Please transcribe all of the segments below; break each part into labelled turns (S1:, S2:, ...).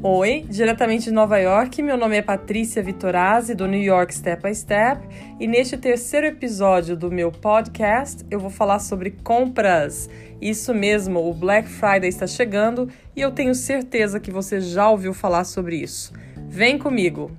S1: Oi, diretamente de Nova York, meu nome é Patrícia Vitorazzi, do New York Step by Step, e neste terceiro episódio do meu podcast eu vou falar sobre compras. Isso mesmo, o Black Friday está chegando e eu tenho certeza que você já ouviu falar sobre isso. Vem comigo!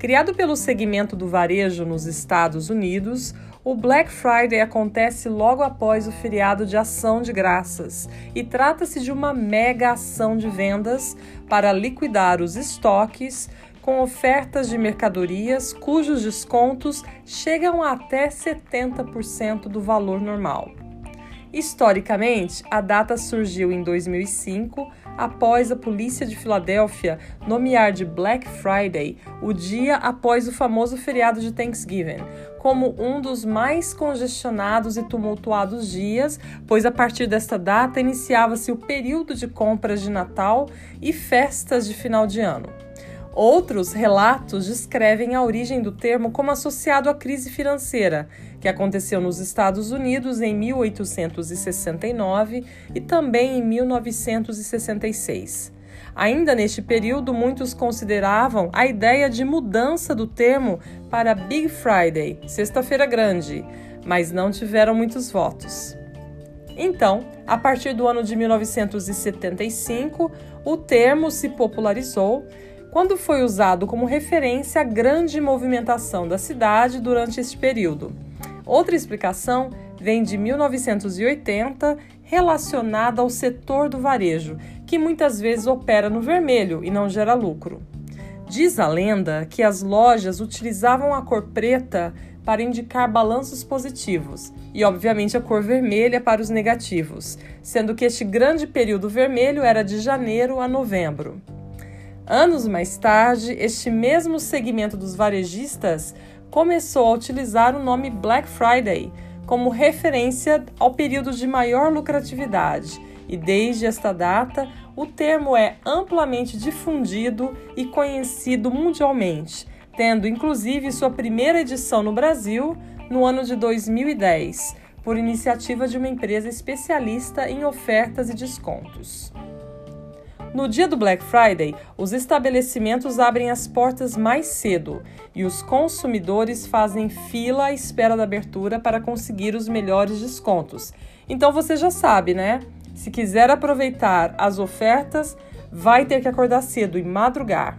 S1: Criado pelo segmento do varejo nos Estados Unidos, o Black Friday acontece logo após o feriado de Ação de Graças e trata-se de uma mega ação de vendas para liquidar os estoques com ofertas de mercadorias cujos descontos chegam a até 70% do valor normal. Historicamente, a data surgiu em 2005 após a polícia de Filadélfia nomear de Black Friday o dia após o famoso feriado de Thanksgiving, como um dos mais congestionados e tumultuados dias, pois a partir desta data iniciava-se o período de compras de Natal e festas de final de ano. Outros relatos descrevem a origem do termo como associado à crise financeira, que aconteceu nos Estados Unidos em 1869 e também em 1966. Ainda neste período, muitos consideravam a ideia de mudança do termo para Big Friday, Sexta-feira Grande, mas não tiveram muitos votos. Então, a partir do ano de 1975, o termo se popularizou quando foi usado como referência à grande movimentação da cidade durante este período. Outra explicação vem de 1980, relacionada ao setor do varejo, que muitas vezes opera no vermelho e não gera lucro. Diz a lenda que as lojas utilizavam a cor preta para indicar balanços positivos e, obviamente, a cor vermelha para os negativos, sendo que este grande período vermelho era de janeiro a novembro. Anos mais tarde, este mesmo segmento dos varejistas começou a utilizar o nome Black Friday como referência ao período de maior lucratividade, e desde esta data o termo é amplamente difundido e conhecido mundialmente, tendo inclusive sua primeira edição no Brasil no ano de 2010, por iniciativa de uma empresa especialista em ofertas e descontos. No dia do Black Friday, os estabelecimentos abrem as portas mais cedo e os consumidores fazem fila à espera da abertura para conseguir os melhores descontos. Então você já sabe, né? Se quiser aproveitar as ofertas, vai ter que acordar cedo e madrugar.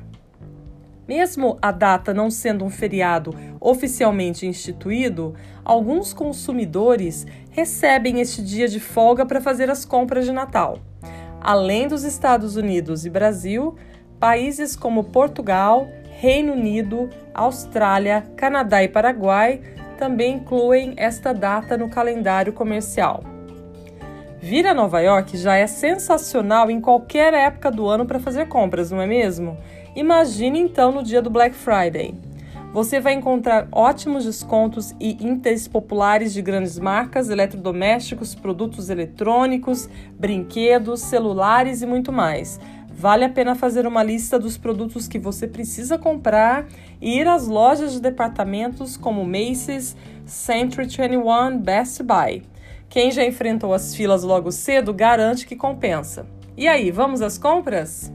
S1: Mesmo a data não sendo um feriado oficialmente instituído, alguns consumidores recebem este dia de folga para fazer as compras de Natal. Além dos Estados Unidos e Brasil, países como Portugal, Reino Unido, Austrália, Canadá e Paraguai também incluem esta data no calendário comercial. Vir a Nova York já é sensacional em qualquer época do ano para fazer compras, não é mesmo? Imagine então no dia do Black Friday. Você vai encontrar ótimos descontos e índices populares de grandes marcas, eletrodomésticos, produtos eletrônicos, brinquedos, celulares e muito mais. Vale a pena fazer uma lista dos produtos que você precisa comprar e ir às lojas de departamentos como Macy's, Century 21, Best Buy. Quem já enfrentou as filas logo cedo garante que compensa. E aí, vamos às compras?